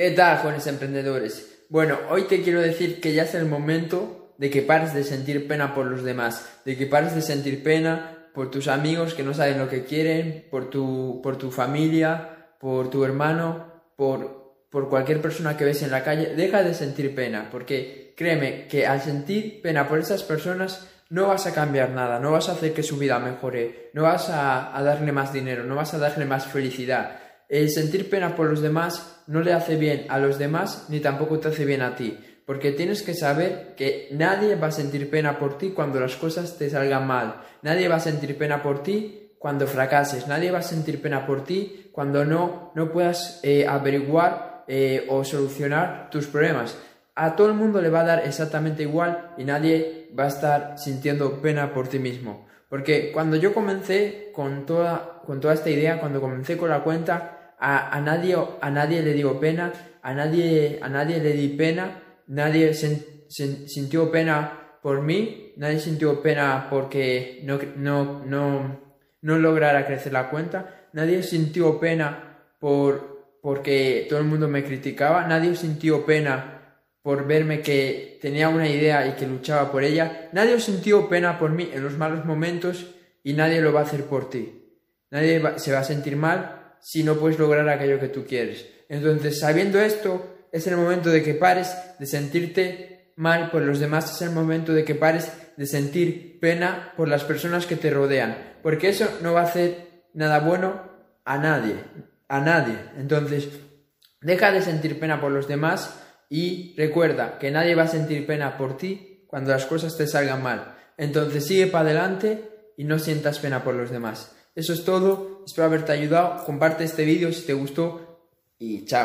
¿Qué tal, jóvenes emprendedores? Bueno, hoy te quiero decir que ya es el momento de que pares de sentir pena por los demás, de que pares de sentir pena por tus amigos que no saben lo que quieren, por tu, por tu familia, por tu hermano, por, por cualquier persona que ves en la calle. Deja de sentir pena, porque créeme que al sentir pena por esas personas no vas a cambiar nada, no vas a hacer que su vida mejore, no vas a, a darle más dinero, no vas a darle más felicidad el sentir pena por los demás no le hace bien a los demás ni tampoco te hace bien a ti, porque tienes que saber que nadie va a sentir pena por ti cuando las cosas te salgan mal, nadie va a sentir pena por ti cuando fracases, nadie va a sentir pena por ti cuando no, no puedas eh, averiguar eh, o solucionar tus problemas. A todo el mundo le va a dar exactamente igual y nadie va a estar sintiendo pena por ti mismo. Porque cuando yo comencé con toda, con toda esta idea, cuando comencé con la cuenta, a, nadie, a nadie le dio pena, a nadie, a nadie le di pena, nadie sintió pena por mí, nadie sintió pena porque no, no, no, no lograra crecer la cuenta, nadie sintió pena por, porque todo el mundo me criticaba, nadie sintió pena por verme que tenía una idea y que luchaba por ella, nadie sintió pena por mí en los malos momentos y nadie lo va a hacer por ti. Nadie se va a sentir mal si no puedes lograr aquello que tú quieres. Entonces, sabiendo esto, es el momento de que pares de sentirte mal por los demás, es el momento de que pares de sentir pena por las personas que te rodean, porque eso no va a hacer nada bueno a nadie, a nadie. Entonces, deja de sentir pena por los demás y recuerda que nadie va a sentir pena por ti cuando las cosas te salgan mal. Entonces, sigue para adelante y no sientas pena por los demás. Eso es todo, espero haberte ayudado, comparte este vídeo si te gustó y chao.